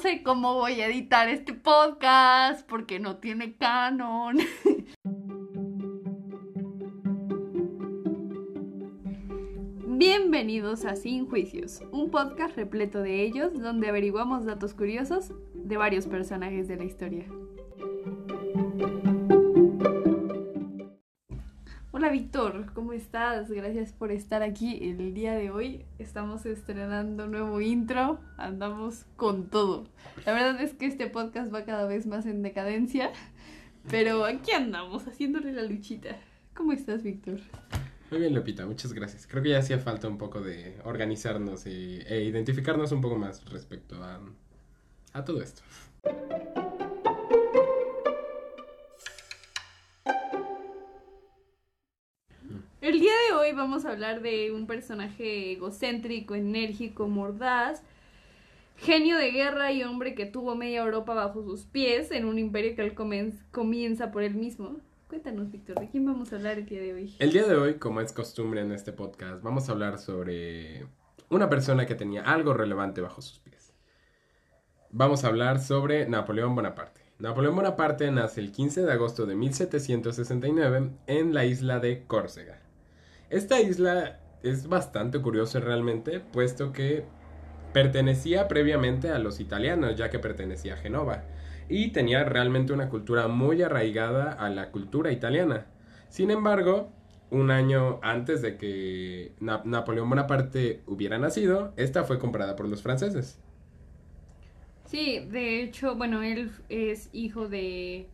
sé cómo voy a editar este podcast porque no tiene canon. Bienvenidos a Sin Juicios, un podcast repleto de ellos donde averiguamos datos curiosos de varios personajes de la historia. Estás? Gracias por estar aquí el día de hoy. Estamos estrenando nuevo intro, andamos con todo. La verdad es que este podcast va cada vez más en decadencia, pero aquí andamos haciéndole la luchita. ¿Cómo estás, Víctor? Muy bien, Lupita, muchas gracias. Creo que ya hacía falta un poco de organizarnos y, e identificarnos un poco más respecto a, a todo esto. El día de hoy vamos a hablar de un personaje egocéntrico, enérgico, mordaz, genio de guerra y hombre que tuvo media Europa bajo sus pies en un imperio que él comienza por él mismo. Cuéntanos, Víctor, ¿de quién vamos a hablar el día de hoy? El día de hoy, como es costumbre en este podcast, vamos a hablar sobre una persona que tenía algo relevante bajo sus pies. Vamos a hablar sobre Napoleón Bonaparte. Napoleón Bonaparte nace el 15 de agosto de 1769 en la isla de Córcega. Esta isla es bastante curiosa realmente, puesto que pertenecía previamente a los italianos, ya que pertenecía a Genova y tenía realmente una cultura muy arraigada a la cultura italiana. Sin embargo, un año antes de que Napoleón Bonaparte hubiera nacido, esta fue comprada por los franceses. Sí, de hecho, bueno, él es hijo de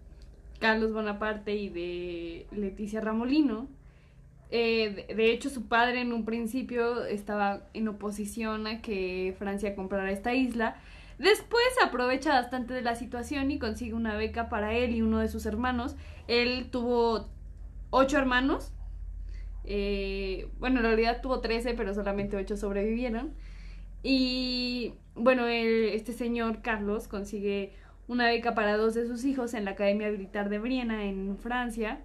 Carlos Bonaparte y de Leticia Ramolino. Eh, de hecho, su padre en un principio estaba en oposición a que Francia comprara esta isla, Después aprovecha bastante de la situación y consigue una beca para él y uno de sus hermanos. Él tuvo ocho hermanos. Eh, bueno, en realidad tuvo trece, pero solamente ocho sobrevivieron. Y bueno, este señor Carlos consigue una beca para dos de sus hijos en la Academia Militar de Briena, en Francia,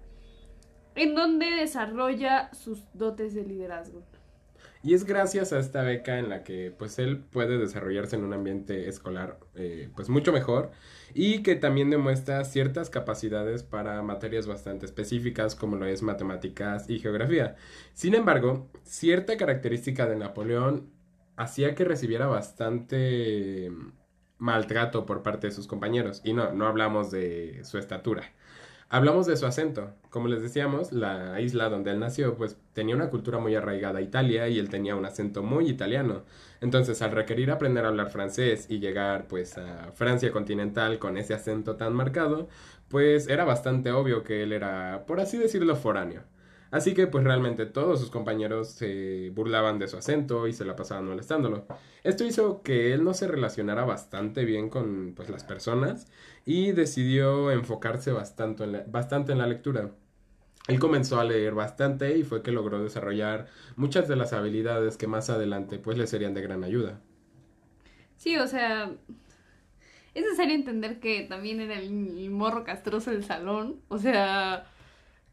en donde desarrolla sus dotes de liderazgo. Y es gracias a esta beca en la que pues él puede desarrollarse en un ambiente escolar eh, pues mucho mejor y que también demuestra ciertas capacidades para materias bastante específicas como lo es matemáticas y geografía. Sin embargo, cierta característica de Napoleón hacía que recibiera bastante maltrato por parte de sus compañeros y no, no hablamos de su estatura. Hablamos de su acento. Como les decíamos, la isla donde él nació, pues tenía una cultura muy arraigada a Italia y él tenía un acento muy italiano. Entonces, al requerir aprender a hablar francés y llegar pues a Francia continental con ese acento tan marcado, pues era bastante obvio que él era, por así decirlo, foráneo. Así que pues realmente todos sus compañeros se burlaban de su acento y se la pasaban molestándolo. Esto hizo que él no se relacionara bastante bien con pues las personas y decidió enfocarse bastante en la, bastante en la lectura. Él comenzó a leer bastante y fue que logró desarrollar muchas de las habilidades que más adelante pues le serían de gran ayuda. Sí, o sea, es necesario entender que también era el morro castroso del salón, o sea,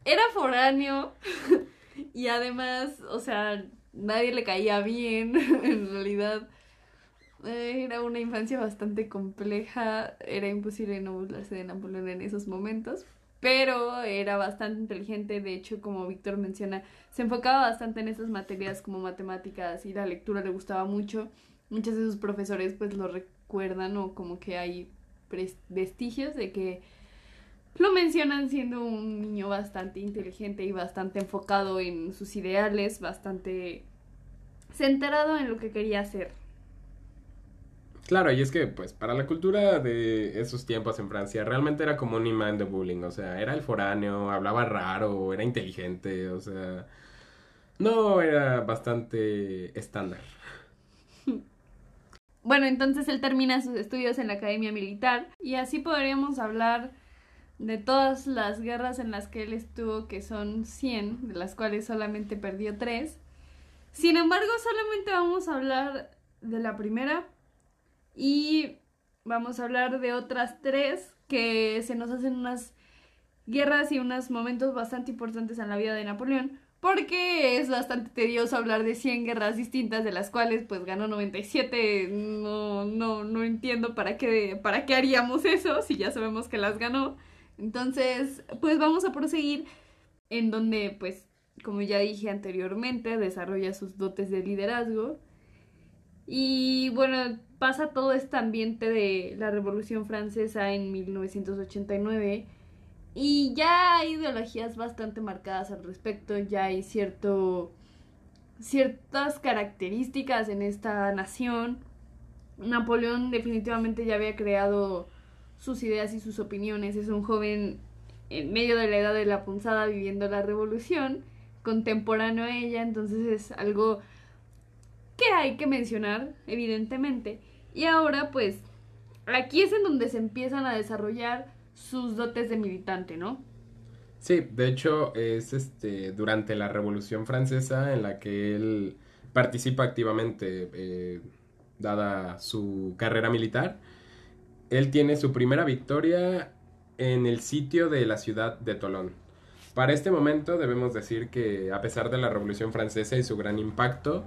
era foráneo y además, o sea, nadie le caía bien, en realidad. Era una infancia bastante compleja, era imposible no burlarse de Napoleón en esos momentos, pero era bastante inteligente, de hecho, como Víctor menciona, se enfocaba bastante en esas materias como matemáticas y la lectura le gustaba mucho. Muchos de sus profesores pues lo recuerdan o como que hay vestigios de que lo mencionan siendo un niño bastante inteligente y bastante enfocado en sus ideales, bastante centrado en lo que quería hacer. Claro, y es que, pues, para la cultura de esos tiempos en Francia, realmente era como un imán de bullying, o sea, era el foráneo, hablaba raro, era inteligente, o sea, no era bastante estándar. Bueno, entonces él termina sus estudios en la Academia Militar y así podríamos hablar de todas las guerras en las que él estuvo, que son 100, de las cuales solamente perdió 3. Sin embargo, solamente vamos a hablar de la primera y vamos a hablar de otras 3 que se nos hacen unas guerras y unos momentos bastante importantes en la vida de Napoleón, porque es bastante tedioso hablar de 100 guerras distintas de las cuales pues ganó 97. No, no, no entiendo para qué, para qué haríamos eso si ya sabemos que las ganó. Entonces, pues vamos a proseguir en donde pues, como ya dije anteriormente, desarrolla sus dotes de liderazgo. Y bueno, pasa todo este ambiente de la Revolución Francesa en 1989 y ya hay ideologías bastante marcadas al respecto, ya hay cierto ciertas características en esta nación. Napoleón definitivamente ya había creado sus ideas y sus opiniones. Es un joven en medio de la edad de la punzada viviendo la revolución, contemporáneo a ella, entonces es algo que hay que mencionar, evidentemente. Y ahora pues aquí es en donde se empiezan a desarrollar sus dotes de militante, ¿no? Sí, de hecho es este durante la Revolución Francesa en la que él participa activamente, eh, dada su carrera militar. Él tiene su primera victoria en el sitio de la ciudad de Tolón. Para este momento debemos decir que a pesar de la Revolución Francesa y su gran impacto,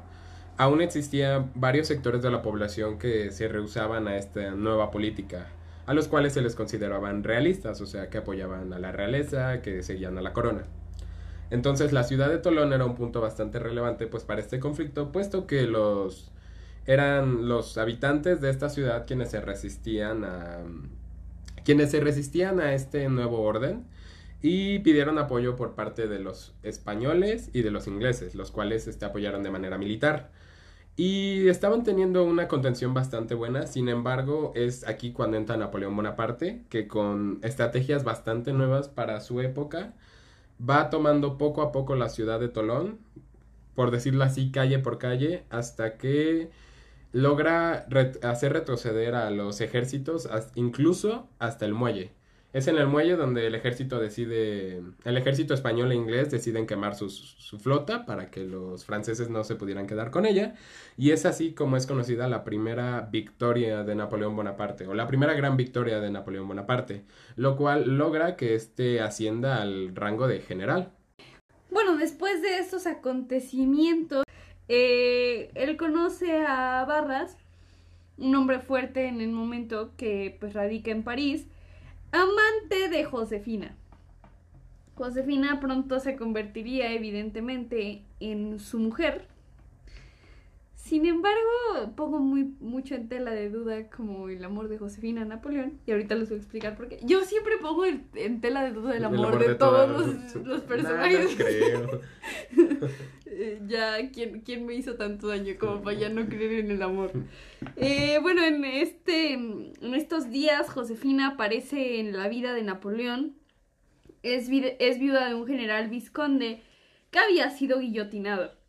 aún existían varios sectores de la población que se rehusaban a esta nueva política a los cuales se les consideraban realistas, o sea, que apoyaban a la realeza, que seguían a la corona. Entonces la ciudad de Tolón era un punto bastante relevante pues para este conflicto, puesto que los eran los habitantes de esta ciudad quienes se resistían a quienes se resistían a este nuevo orden y pidieron apoyo por parte de los españoles y de los ingleses, los cuales este, apoyaron de manera militar. Y estaban teniendo una contención bastante buena, sin embargo es aquí cuando entra Napoleón Bonaparte, que con estrategias bastante nuevas para su época, va tomando poco a poco la ciudad de Tolón, por decirlo así, calle por calle, hasta que logra hacer retroceder a los ejércitos, incluso hasta el muelle. Es en el muelle donde el ejército decide, el ejército español e inglés deciden quemar su, flota para que los franceses no se pudieran quedar con ella. Y es así como es conocida la primera victoria de Napoleón Bonaparte, o la primera gran victoria de Napoleón Bonaparte, lo cual logra que este ascienda al rango de general. Bueno, después de estos acontecimientos, eh, él conoce a Barras, un hombre fuerte en el momento que pues radica en París, amante de Josefina. Josefina pronto se convertiría evidentemente en su mujer. Sin embargo, pongo muy mucho en tela de duda como el amor de Josefina a Napoleón. Y ahorita les voy a explicar por qué. Yo siempre pongo en tela de duda el amor, de, todos los, personajes. creo. Eh, ya, ¿quién, ¿quién, me hizo tanto daño como para ya no creer en el amor? Eh, bueno, en, este, en estos días Josefina aparece en la vida de Napoleón. Es, es viuda de un general visconde que había sido guillotinado.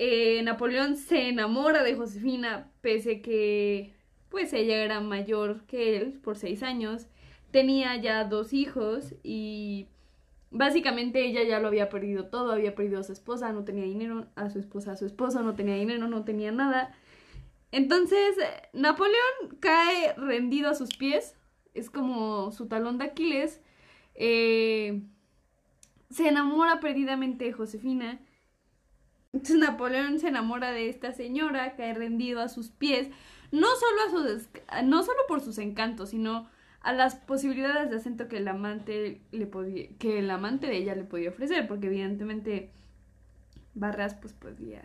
Eh, Napoleón se enamora de Josefina, pese que pues ella era mayor que él por seis años. Tenía ya dos hijos y Básicamente ella ya lo había perdido todo, había perdido a su esposa, no tenía dinero, a su esposa, a su esposo, no tenía dinero, no tenía nada. Entonces, Napoleón cae rendido a sus pies, es como su talón de Aquiles. Eh, se enamora perdidamente de Josefina. Entonces Napoleón se enamora de esta señora, cae rendido a sus pies, no solo, a sus, no solo por sus encantos, sino a las posibilidades de acento que el amante le podía, que el amante de ella le podía ofrecer, porque evidentemente Barras pues podía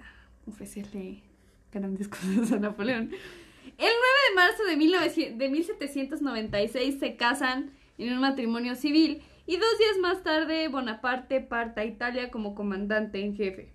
ofrecerle grandes cosas a Napoleón. El 9 de marzo de, de 1796 se casan en un matrimonio civil y dos días más tarde Bonaparte parte a Italia como comandante en jefe.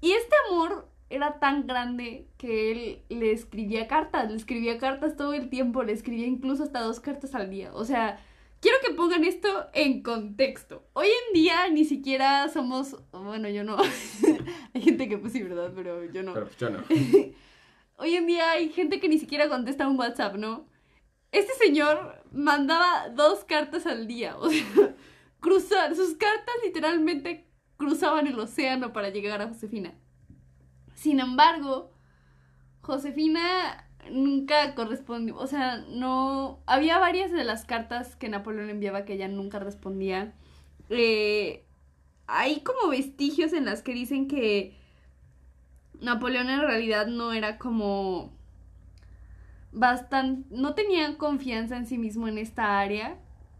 Y este amor era tan grande que él le escribía cartas, le escribía cartas todo el tiempo, le escribía incluso hasta dos cartas al día. O sea, quiero que pongan esto en contexto. Hoy en día ni siquiera somos, bueno, yo no. hay gente que pues sí, ¿verdad? Pero yo no. Pero yo no. Hoy en día hay gente que ni siquiera contesta un WhatsApp, ¿no? Este señor mandaba dos cartas al día, o sea, cruzar, sus cartas literalmente cruzaban el océano para llegar a Josefina. Sin embargo, Josefina nunca correspondió, o sea, no, había varias de las cartas que Napoleón enviaba que ella nunca respondía. Eh, hay como vestigios en las que dicen que Napoleón en realidad no era como bastante, no tenía confianza en sí mismo en esta área.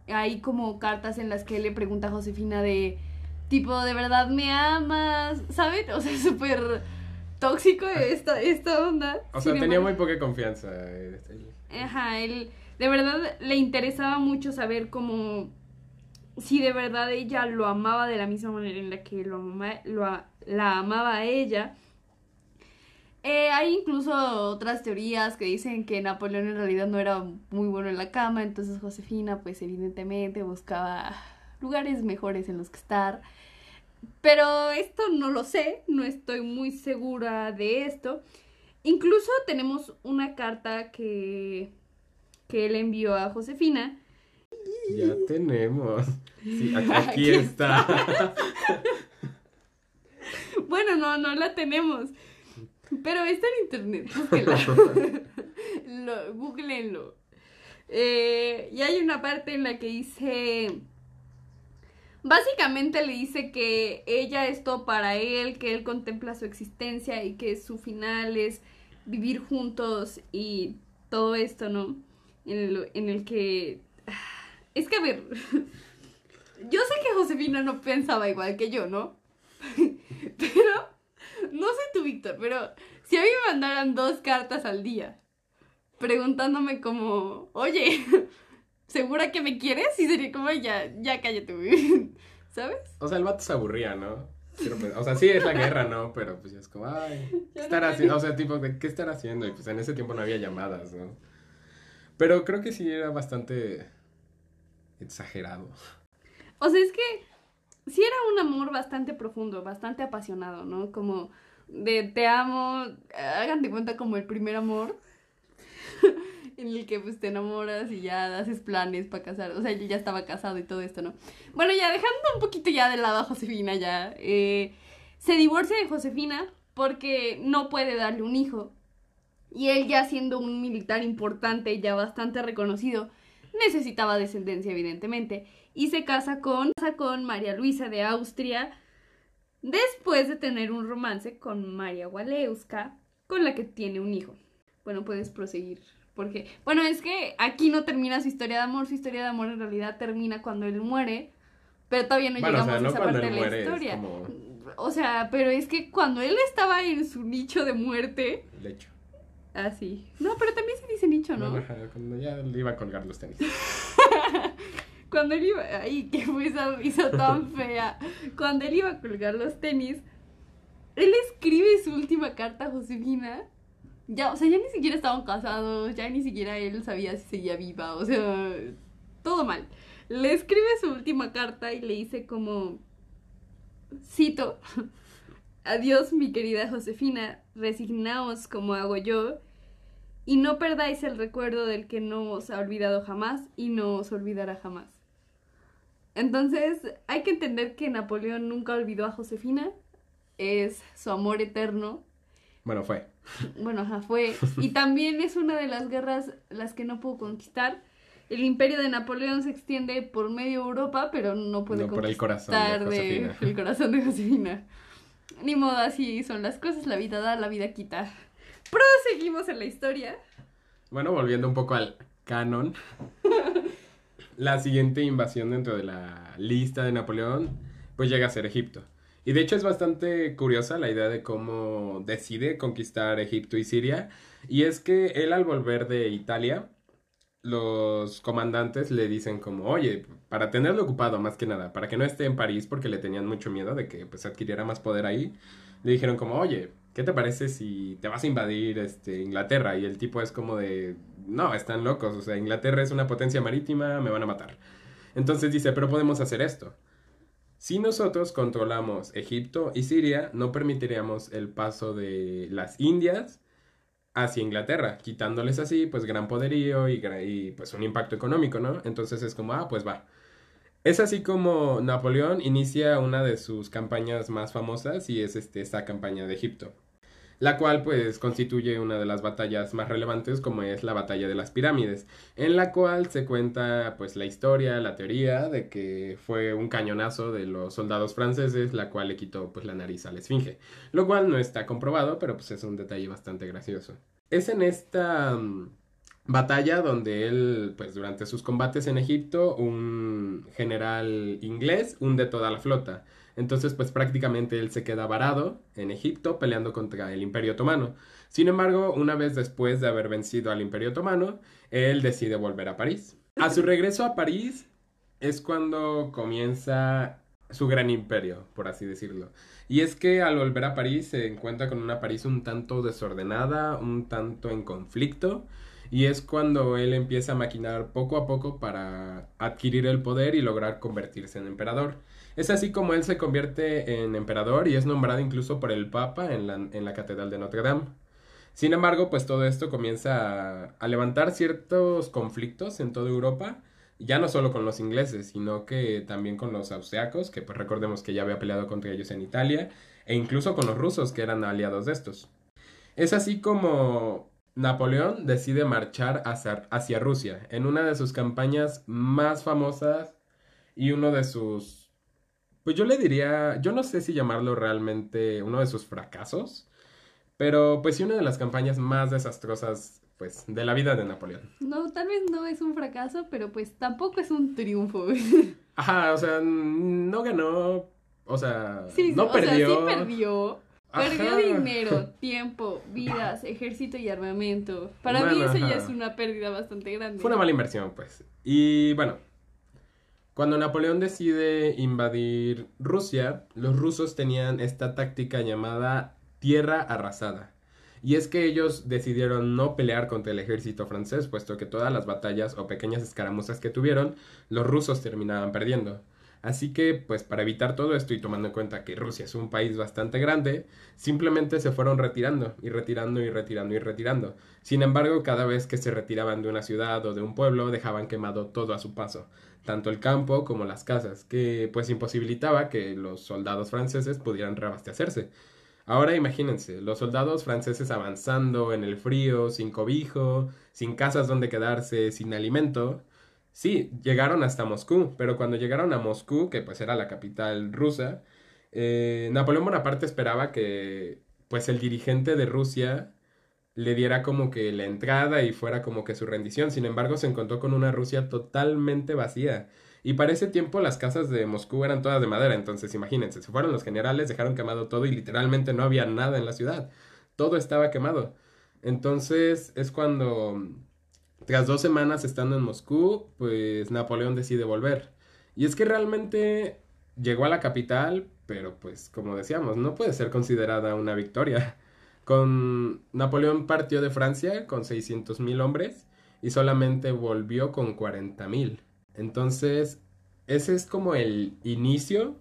Hay como cartas en las que él le pregunta a Josefina de tipo, ¿de verdad me amas? ¿Saben? O sea, súper tóxico esta, esta onda. O sea, tenía muy poca confianza. Este, Ajá, él de verdad le interesaba mucho saber cómo si de verdad ella lo amaba de la misma manera en la que lo, lo la amaba a ella. Eh, hay incluso otras teorías que dicen que Napoleón en realidad no era muy bueno en la cama, entonces Josefina pues evidentemente buscaba lugares mejores en los que estar. Pero esto no lo sé, no estoy muy segura de esto. Incluso tenemos una carta que, que él envió a Josefina. Ya tenemos. Sí, aquí, está. bueno, no, no la tenemos. Pero está en internet, lo, googleenlo. Eh, y hay una parte en la que dice. Básicamente le dice que ella es todo para él, que él contempla su existencia y que su final es vivir juntos y todo esto, ¿no? En el, en el que. Es que, a ver. Yo sé que Josefina no pensaba igual que yo, ¿no? Pero no sé tú, Víctor, pero si a mí me mandaran dos cartas al día preguntándome como, oye, ¿segura que me quieres? Y sería como, ya, ya cállate, ¿sabes? O sea, el vato se aburría, ¿no? o sea, sí es la guerra, ¿no? Pero pues ya es como, ay, ¿qué estar haciendo? O sea, tipo, ¿qué estar haciendo? Y pues en ese tiempo no había llamadas, ¿no? Pero creo que sí era bastante exagerado. O sea, es que sí era un amor bastante profundo, bastante apasionado, ¿no? Como de te amo, hagan de cuenta como el primer amor, en el que pues te enamoras y ya haces planes para casar, o sea, yo ya estaba casado y todo esto, ¿no? Bueno, ya dejando un poquito ya de lado a Josefina ya, eh, se divorcia de Josefina porque no puede darle un hijo. Y él ya siendo un militar importante, ya bastante reconocido, necesitaba descendencia evidentemente y se casa con, con María Luisa de Austria después de tener un romance con María Walewska, con la que tiene un hijo. Bueno, puedes proseguir. Porque, bueno, es que aquí no termina su historia de amor, su historia de amor en realidad termina cuando él muere, pero todavía no llegamos a esa parte de la historia. O sea, pero es que cuando él estaba en su nicho de muerte. Lecho. Ah, sí. No, pero también se dice nicho, ¿no? cuando ya le iba a colgar los tenis. cuando él iba, ay, que fue esa hizo tan fea. Cuando él iba a colgar los tenis, él escribe su última carta a Josefina. Ya, o sea, ya ni siquiera estaban casados, ya ni siquiera él sabía si seguía viva, o sea, todo mal. Le escribe su última carta y le dice como, cito, adiós mi querida Josefina, resignaos como hago yo, y no perdáis el recuerdo del que no os ha olvidado jamás y no os olvidará jamás. Entonces, hay que entender que Napoleón nunca olvidó a Josefina. Es su amor eterno. Bueno, fue. Bueno, ajá, fue. Y también es una de las guerras las que no pudo conquistar. El imperio de Napoleón se extiende por medio Europa, pero no puede no, conquistar el corazón de, el corazón de Josefina. Ni modo, así son las cosas, la vida da, la vida quita. Proseguimos en la historia. Bueno, volviendo un poco al canon. la siguiente invasión dentro de la lista de Napoleón, pues llega a ser Egipto. Y de hecho es bastante curiosa la idea de cómo decide conquistar Egipto y Siria. Y es que él al volver de Italia, los comandantes le dicen como, oye, para tenerlo ocupado más que nada, para que no esté en París porque le tenían mucho miedo de que pues adquiriera más poder ahí, le dijeron como, oye, ¿qué te parece si te vas a invadir este, Inglaterra? Y el tipo es como de, no, están locos, o sea, Inglaterra es una potencia marítima, me van a matar. Entonces dice, pero podemos hacer esto. Si nosotros controlamos Egipto y Siria, no permitiríamos el paso de las Indias hacia Inglaterra, quitándoles así, pues, gran poderío y, pues, un impacto económico, ¿no? Entonces es como, ah, pues va. Es así como Napoleón inicia una de sus campañas más famosas y es este, esta campaña de Egipto. La cual pues constituye una de las batallas más relevantes como es la batalla de las pirámides, en la cual se cuenta pues la historia, la teoría de que fue un cañonazo de los soldados franceses la cual le quitó pues la nariz a la esfinge, lo cual no está comprobado, pero pues es un detalle bastante gracioso. Es en esta mm, batalla donde él, pues durante sus combates en Egipto, un general inglés hunde toda la flota. Entonces, pues prácticamente él se queda varado en Egipto peleando contra el Imperio Otomano. Sin embargo, una vez después de haber vencido al Imperio Otomano, él decide volver a París. A su regreso a París es cuando comienza su gran imperio, por así decirlo. Y es que al volver a París se encuentra con una París un tanto desordenada, un tanto en conflicto, y es cuando él empieza a maquinar poco a poco para adquirir el poder y lograr convertirse en emperador. Es así como él se convierte en emperador y es nombrado incluso por el Papa en la, en la Catedral de Notre Dame. Sin embargo, pues todo esto comienza a, levantar ciertos conflictos en toda Europa, ya no solo con los ingleses, sino que también con los austriacos, que pues recordemos que ya había peleado contra ellos en Italia, e incluso con los rusos, que eran aliados de estos. Es así como Napoleón decide marchar hacia, hacia Rusia, en una de sus campañas más famosas y uno de sus pues yo le diría, yo no sé si llamarlo realmente uno de sus fracasos, pero pues sí una de las campañas más desastrosas pues de la vida de Napoleón. No, tal vez no es un fracaso, pero pues tampoco es un triunfo. Ajá, o sea, no ganó, o sea, no perdió. Sea, sí perdió. Perdió dinero, tiempo, vidas, ejército y armamento. Para mí eso ya es una pérdida bastante grande. Fue una mala inversión, pues. Y bueno, cuando Napoleón decide invadir Rusia, los rusos tenían esta táctica llamada tierra arrasada. Y es que ellos decidieron no pelear contra el ejército francés, puesto que todas las batallas o pequeñas escaramuzas que tuvieron, los rusos terminaban perdiendo. Así que, pues para evitar todo esto y tomando en cuenta que Rusia es un país bastante grande, simplemente se fueron retirando y retirando y retirando y retirando. Sin embargo, cada vez que se retiraban de una ciudad o de un pueblo, dejaban quemado todo a su paso, tanto el campo como las casas, que pues imposibilitaba que los soldados franceses pudieran reabastecerse. Ahora imagínense, los soldados franceses avanzando en el frío, sin cobijo, sin casas donde quedarse, sin alimento, Sí, llegaron hasta Moscú, pero cuando llegaron a Moscú, que pues era la capital rusa, eh, Napoleón Bonaparte esperaba que pues el dirigente de Rusia le diera como que la entrada y fuera como que su rendición. Sin embargo, se encontró con una Rusia totalmente vacía. Y para ese tiempo las casas de Moscú eran todas de madera, entonces imagínense, se fueron los generales, dejaron quemado todo y literalmente no había nada en la ciudad. Todo estaba quemado. Entonces es cuando tras dos semanas estando en Moscú, pues Napoleón decide volver. Y es que realmente llegó a la capital, pero pues como decíamos, no puede ser considerada una victoria. Con Napoleón partió de Francia con 600.000 hombres y solamente volvió con 40.000. Entonces, ese es como el inicio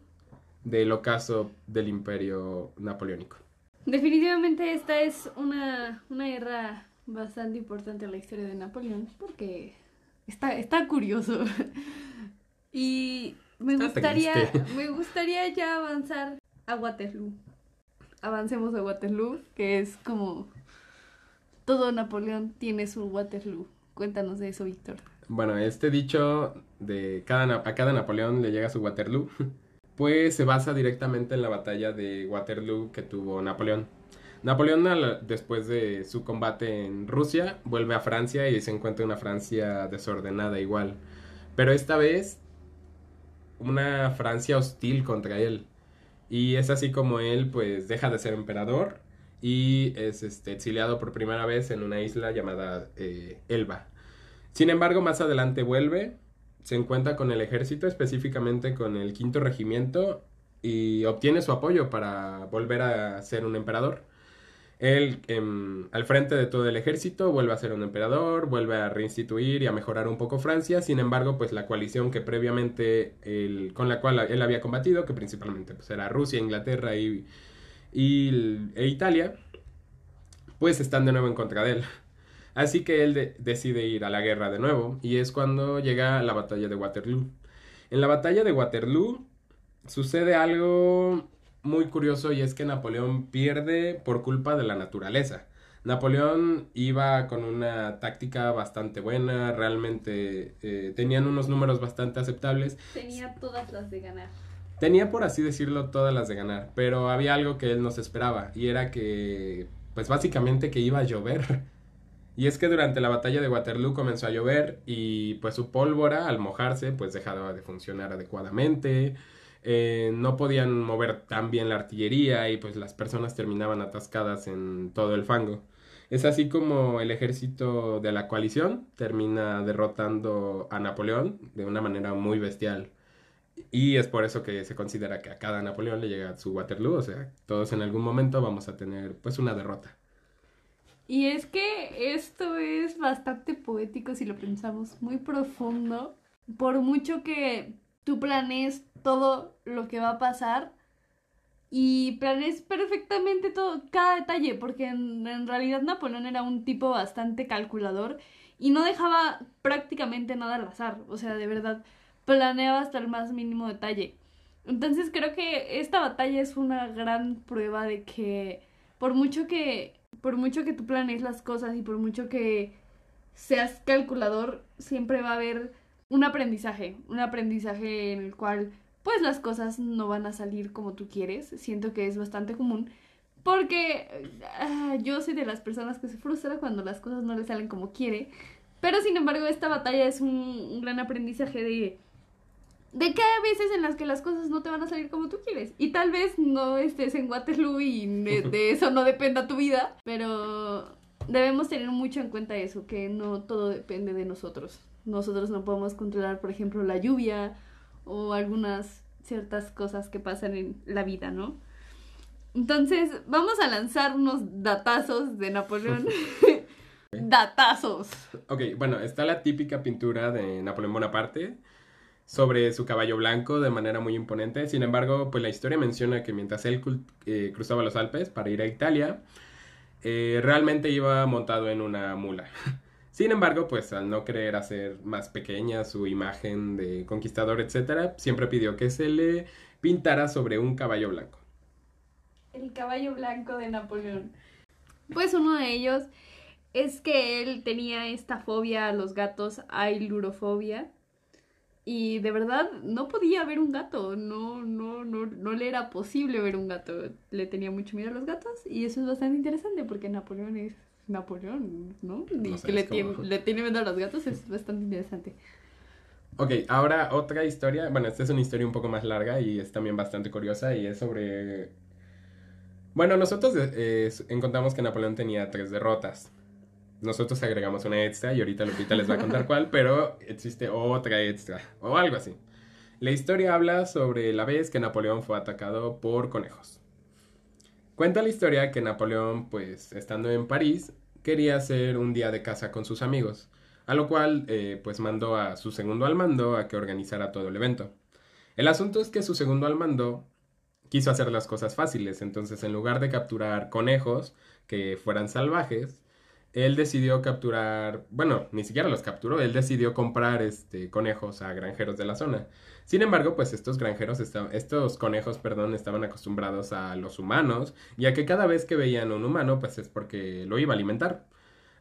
del ocaso del imperio napoleónico. Definitivamente esta es una, una guerra bastante importante la historia de Napoleón porque está, está curioso. y me gustaría, me gustaría ya avanzar a Waterloo. Avancemos a Waterloo, que es como todo Napoleón tiene su Waterloo. Cuéntanos de eso, Víctor. Bueno, este dicho de cada, a cada Napoleón le llega su Waterloo, pues se basa directamente en la batalla de Waterloo que tuvo Napoleón. Napoleón, después de su combate en Rusia, vuelve a Francia y se encuentra una Francia desordenada igual. Pero esta vez, una Francia hostil contra él. Y es así como él, pues, deja de ser emperador y es este, exiliado por primera vez en una isla llamada eh, Elba. Sin embargo, más adelante vuelve, se encuentra con el ejército, específicamente con el quinto regimiento, y obtiene su apoyo para volver a ser un emperador. Él, em, al frente de todo el ejército, vuelve a ser un emperador, vuelve a reinstituir y a mejorar un poco Francia. Sin embargo, pues la coalición que previamente, con la cual él había combatido, que principalmente pues, era Rusia, Inglaterra y, e Italia, pues están de nuevo en contra de él. Así que él decide ir a la guerra de nuevo y es cuando llega la batalla de Waterloo. En la batalla de Waterloo sucede algo muy curioso y es que Napoleón pierde por culpa de la naturaleza. Napoleón iba con una táctica bastante buena, realmente eh, tenían unos números bastante aceptables. Tenía todas las de ganar. Tenía, por así decirlo, todas las de ganar, pero había algo que él nos esperaba y era que, pues básicamente que iba a llover. Y es que durante la batalla de Waterloo comenzó a llover y pues su pólvora al mojarse pues dejaba de funcionar adecuadamente. Eh, no podían mover tan bien la artillería y pues las personas terminaban atascadas en todo el fango. Es así como el ejército de la coalición termina derrotando a Napoleón de una manera muy bestial. Y es por eso que se considera que a cada Napoleón le llega su Waterloo, o sea, todos en algún momento vamos a tener pues una derrota. Y es que esto es bastante poético si lo pensamos, muy profundo. Por mucho que tú planees todo lo que va a pasar y planees perfectamente todo, cada detalle, porque en, en realidad Napoleón era un tipo bastante calculador y no dejaba prácticamente nada al azar, o sea, de verdad, planeaba hasta el más mínimo detalle. Entonces creo que esta batalla es una gran prueba de que por mucho que por mucho que tú planees las cosas y por mucho que seas calculador, siempre va a haber un aprendizaje, un aprendizaje en el cual pues las cosas no van a salir como tú quieres. Siento que es bastante común porque ah, yo soy de las personas que se frustra cuando las cosas no le salen como quiere. Pero sin embargo esta batalla es un, un gran aprendizaje de de que hay veces en las que las cosas no te van a salir como tú quieres. Y tal vez no estés en Waterloo y de, eso no dependa tu vida, pero debemos tener mucho en cuenta eso, que no todo depende de nosotros. Nosotros no podemos controlar, por ejemplo, la lluvia o algunas ciertas cosas que pasan en la vida, ¿no? Entonces, vamos a lanzar unos datazos de Napoleón. datazos. Ok, bueno, está la típica pintura de Napoleón Bonaparte sobre su caballo blanco de manera muy imponente. Sin embargo, pues la historia menciona que mientras él eh, cruzaba los Alpes para ir a Italia, eh, realmente iba montado en una mula. Sin embargo, pues al no querer hacer más pequeña su imagen de conquistador, etc., siempre pidió que se le pintara sobre un caballo blanco. El caballo blanco de Napoleón. Pues uno de ellos es que él tenía esta fobia a los gatos, ailurofobia y de verdad no podía ver un gato, no, no, no, no le era posible ver un gato. Le tenía mucho miedo a los gatos y eso es bastante interesante porque Napoleón es Napoleón, ¿no? Y que le tiene, le tiene miedo a los gatos es bastante interesante. Ok, ahora otra historia. Bueno, esta es una historia un poco más larga y es también bastante curiosa y es sobre... Bueno, nosotros eh, encontramos que Napoleón tenía tres derrotas nosotros agregamos una extra y ahorita Lupita les va a contar cuál, pero existe otra extra o algo así. La historia habla sobre la vez que Napoleón fue atacado por conejos. Cuenta la historia que Napoleón, pues estando en París, quería hacer un día de caza con sus amigos, a lo cual eh, pues mandó a su segundo al mando a que organizara todo el evento. El asunto es que su segundo al mando quiso hacer las cosas fáciles, entonces en lugar de capturar conejos que fueran salvajes, él decidió capturar, bueno, ni siquiera los capturó, él decidió comprar este, conejos a granjeros de la zona. Sin embargo, pues estos granjeros, estos conejos, perdón, estaban acostumbrados a los humanos, ya que cada vez que veían un humano, pues es porque lo iba a alimentar.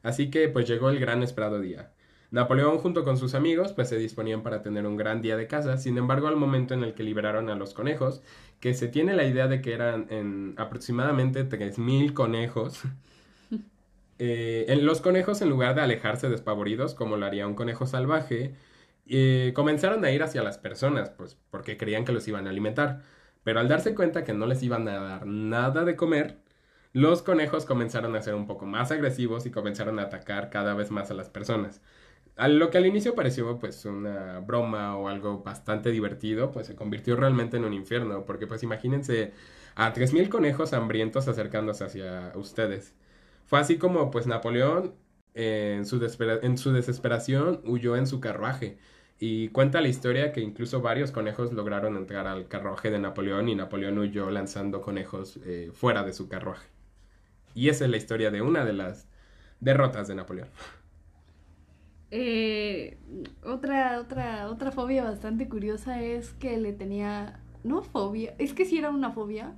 Así que pues llegó el gran esperado día. Napoleón junto con sus amigos pues se disponían para tener un gran día de caza, sin embargo al momento en el que liberaron a los conejos, que se tiene la idea de que eran en aproximadamente 3.000 conejos, eh, en los conejos, en lugar de alejarse despavoridos, como lo haría un conejo salvaje, eh, comenzaron a ir hacia las personas, pues porque creían que los iban a alimentar. Pero al darse cuenta que no les iban a dar nada de comer, los conejos comenzaron a ser un poco más agresivos y comenzaron a atacar cada vez más a las personas. A lo que al inicio pareció pues una broma o algo bastante divertido, pues se convirtió realmente en un infierno, porque pues imagínense a 3.000 conejos hambrientos acercándose hacia ustedes. Fue así como pues Napoleón en su, en su desesperación huyó en su carruaje. Y cuenta la historia que incluso varios conejos lograron entrar al carruaje de Napoleón y Napoleón huyó lanzando conejos eh, fuera de su carruaje. Y esa es la historia de una de las derrotas de Napoleón. Eh, otra, otra, otra fobia bastante curiosa es que le tenía, no fobia, es que sí era una fobia,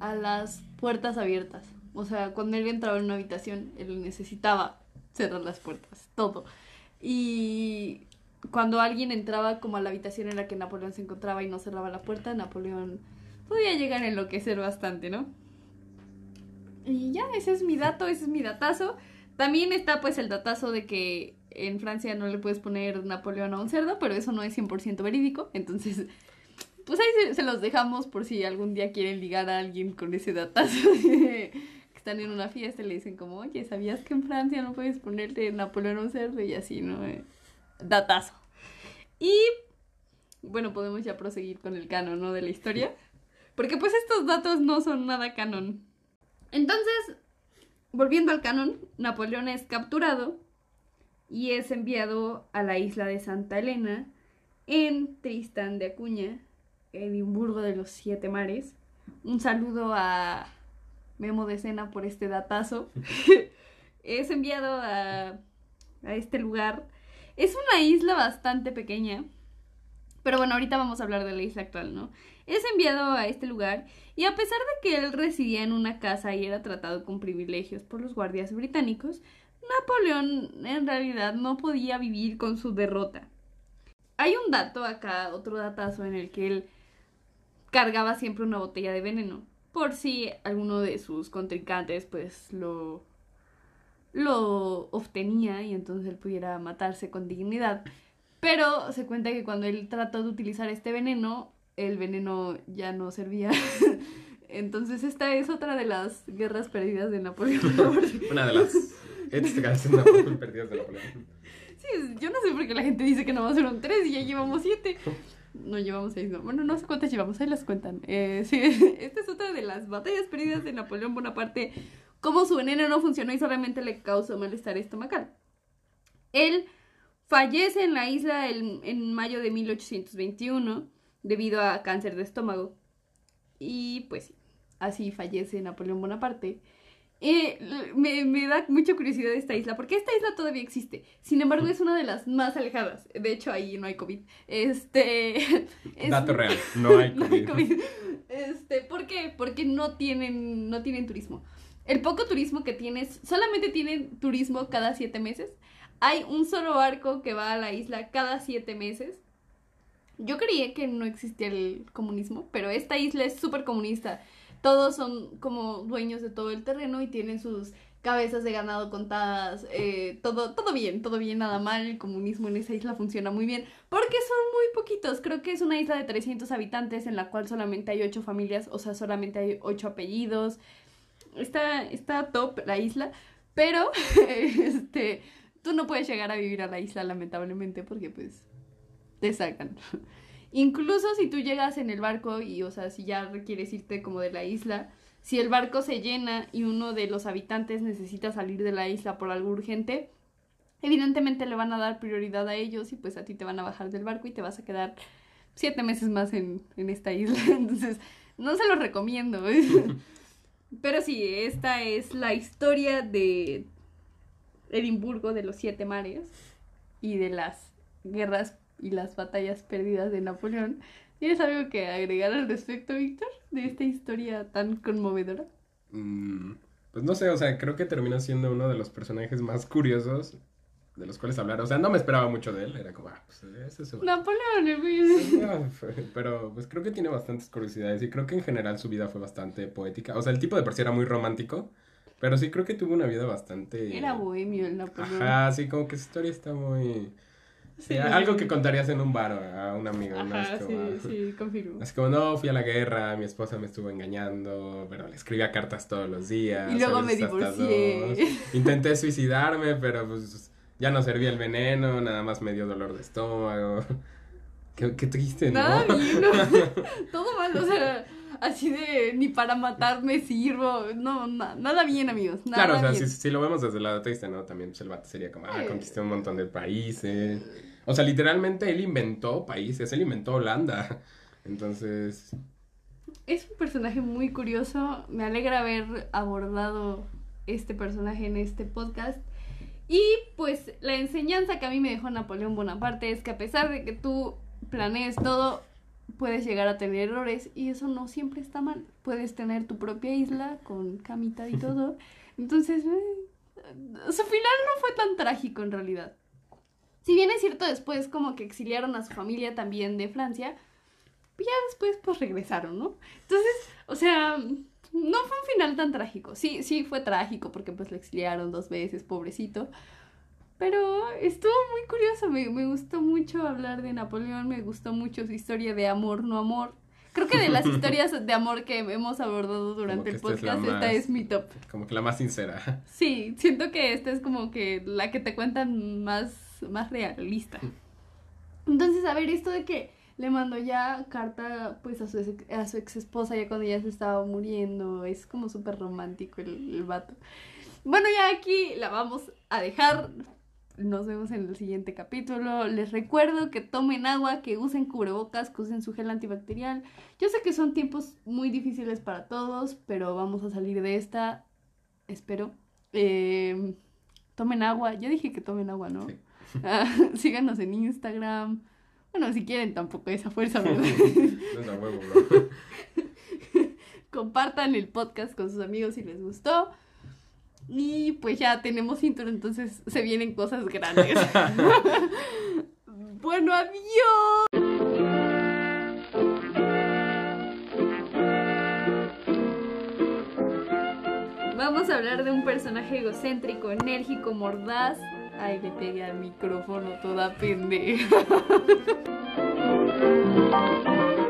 a las puertas abiertas. O sea, cuando él entraba en una habitación, él necesitaba cerrar las puertas, todo. Y cuando alguien entraba como a la habitación en la que Napoleón se encontraba y no cerraba la puerta, Napoleón podía llegar a enloquecer bastante, ¿no? Y ya, ese es mi dato, ese es mi datazo. También está pues el datazo de que en Francia no le puedes poner Napoleón a un cerdo, pero eso no es 100% verídico, entonces pues ahí se, los dejamos por si algún día quieren ligar a alguien con ese datazo. que están en una fiesta y le dicen como, oye, ¿sabías que en Francia no puedes ponerte Napoleón a un cerdo? Y así, ¿no? Eh, datazo. Y bueno, podemos ya proseguir con el canon, ¿no? De la historia. Porque pues estos datos no son nada canon. Entonces, volviendo al canon, Napoleón es capturado y es enviado a la isla de Santa Elena en Tristán de Acuña, Edimburgo de los Siete Mares. Un saludo a Memo de Sena por este datazo. es enviado a, a este lugar. Es una isla bastante pequeña. Pero bueno, ahorita vamos a hablar de la isla actual, ¿no? Es enviado a este lugar y a pesar de que él residía en una casa y era tratado con privilegios por los guardias británicos, Napoleón en realidad no podía vivir con su derrota. Hay un dato acá, otro datazo en el que él cargaba siempre una botella de veneno por si alguno de sus contrincantes pues lo lo obtenía y entonces él pudiera matarse con dignidad. Pero se cuenta que cuando él trató de utilizar este veneno, el veneno ya no servía. entonces esta es otra de las guerras perdidas de Napoleón. una de las perdidas de Napoleón. Sí, yo no sé por qué la gente dice que no ser un tres y ya llevamos siete. No llevamos seis, no. Bueno, no sé cuántas llevamos, ahí las cuentan. Eh, sí, esta es otra de las batallas perdidas de Napoleón Bonaparte. Cómo su veneno no funcionó y solamente le causó malestar estomacal. Él fallece en la isla en mayo de 1821 debido a cáncer de estómago. Y pues así fallece Napoleón Bonaparte. Eh, me, me, da mucha curiosidad esta isla, porque esta isla todavía existe. Sin embargo, es una de las más alejadas. De hecho, ahí no hay COVID. Este. Dato real, no hay COVID. Este, ¿por qué? Porque no tienen, no tienen turismo. El poco turismo que tienes, solamente tienen turismo cada siete meses. Hay un solo barco que va a la isla cada siete meses. Yo creía que no existía el comunismo, pero esta isla es súper comunista. Todos son como dueños de todo el terreno y tienen sus cabezas de ganado contadas, eh, todo, todo bien, todo bien, nada mal, el comunismo en esa isla funciona muy bien, porque son muy poquitos, creo que es una isla de 300 habitantes en la cual solamente hay 8 familias, o sea, solamente hay 8 apellidos, está, está top la isla, pero, este, tú no puedes llegar a vivir a la isla lamentablemente porque pues te sacan. Incluso si tú llegas en el barco y, o sea, si ya requieres irte como de la isla, si el barco se llena y uno de los habitantes necesita salir de la isla por algo urgente, evidentemente le van a dar prioridad a ellos y pues a ti te van a bajar del barco y te vas a quedar siete meses más en, en esta isla. Entonces, no se lo recomiendo. Pero sí, esta es la historia de Edimburgo, de los siete mares y de las guerras y las batallas perdidas de Napoleón. ¿Tienes algo que agregar al respecto, Víctor, de esta historia tan conmovedora? Mm, pues no sé, o sea, creo que termina siendo uno de los personajes más curiosos de los cuales hablar. O sea, no me esperaba mucho de él, era como, ah, pues ese es Napoleón, el Pero pues creo que tiene bastantes curiosidades y creo que en general su vida fue bastante poética. O sea, el tipo de por sí era muy romántico. Pero sí creo que tuvo una vida bastante... Era bohemio el Napoleón. Ajá, sí, como que su historia está muy... Sí, algo que contarías en un bar a un amigo, ¿no? Es como, sí, sí, confirmo. Es como, no, fui a la guerra, mi esposa me estuvo engañando, pero le escribía cartas todos los días. Y luego me divorcié. Intenté suicidarme, pero pues ya no servía el veneno, nada más me dio dolor de estómago. Qué, qué triste, ¿no? Nada bien, Todo mal, o sea, así de ni para matarme sirvo. No, nada bien, amigos. Nada claro, o sea, si, si, lo vemos desde el lado triste, ¿no? También pues, el vato sería como, ah, conquisté un montón de países. O sea, literalmente él inventó países, él inventó Holanda. Entonces... Es un personaje muy curioso. Me alegra haber abordado este personaje en este podcast. Y pues la enseñanza que a mí me dejó Napoleón Bonaparte es que a pesar de que tú planees todo, puedes llegar a tener errores y eso no siempre está mal. Puedes tener tu propia isla con camita y todo. Entonces, eh, su final no fue tan trágico en realidad. Si bien es cierto, después como que exiliaron a su familia también de Francia, ya después pues regresaron, ¿no? Entonces, o sea, no fue un final tan trágico. Sí, sí fue trágico porque pues lo exiliaron dos veces, pobrecito. Pero estuvo muy curioso, me, me gustó mucho hablar de Napoleón, me gustó mucho su historia de amor, no amor. Creo que de las historias de amor que hemos abordado durante el esta es podcast, esta más- es mi top. Como que la más sincera. Sí, siento que esta es como que la que te cuentan más, más realista. Entonces, a ver, esto de que le mandó ya carta pues a su, ex, a su ex esposa ya cuando ya se estaba muriendo, es como súper romántico el, el vato. Bueno, ya aquí la vamos a dejar. Nos vemos en el siguiente capítulo. Les recuerdo que tomen agua, que usen cubrebocas, que usen su gel antibacterial. Yo sé que son tiempos muy difíciles para todos, pero vamos a salir de esta. Espero. Eh, tomen agua. Yo dije que tomen agua, ¿no? Sí. Ah, síganos en Instagram. Bueno, si quieren, tampoco esa fuerza, ¿verdad? No es a huevo, bro. Compartan el podcast con sus amigos si les gustó. Y pues ya tenemos intro, entonces se vienen cosas grandes. bueno, adiós. Vamos a hablar de un personaje egocéntrico, enérgico, mordaz. Ay, le pegué al micrófono toda pendeja.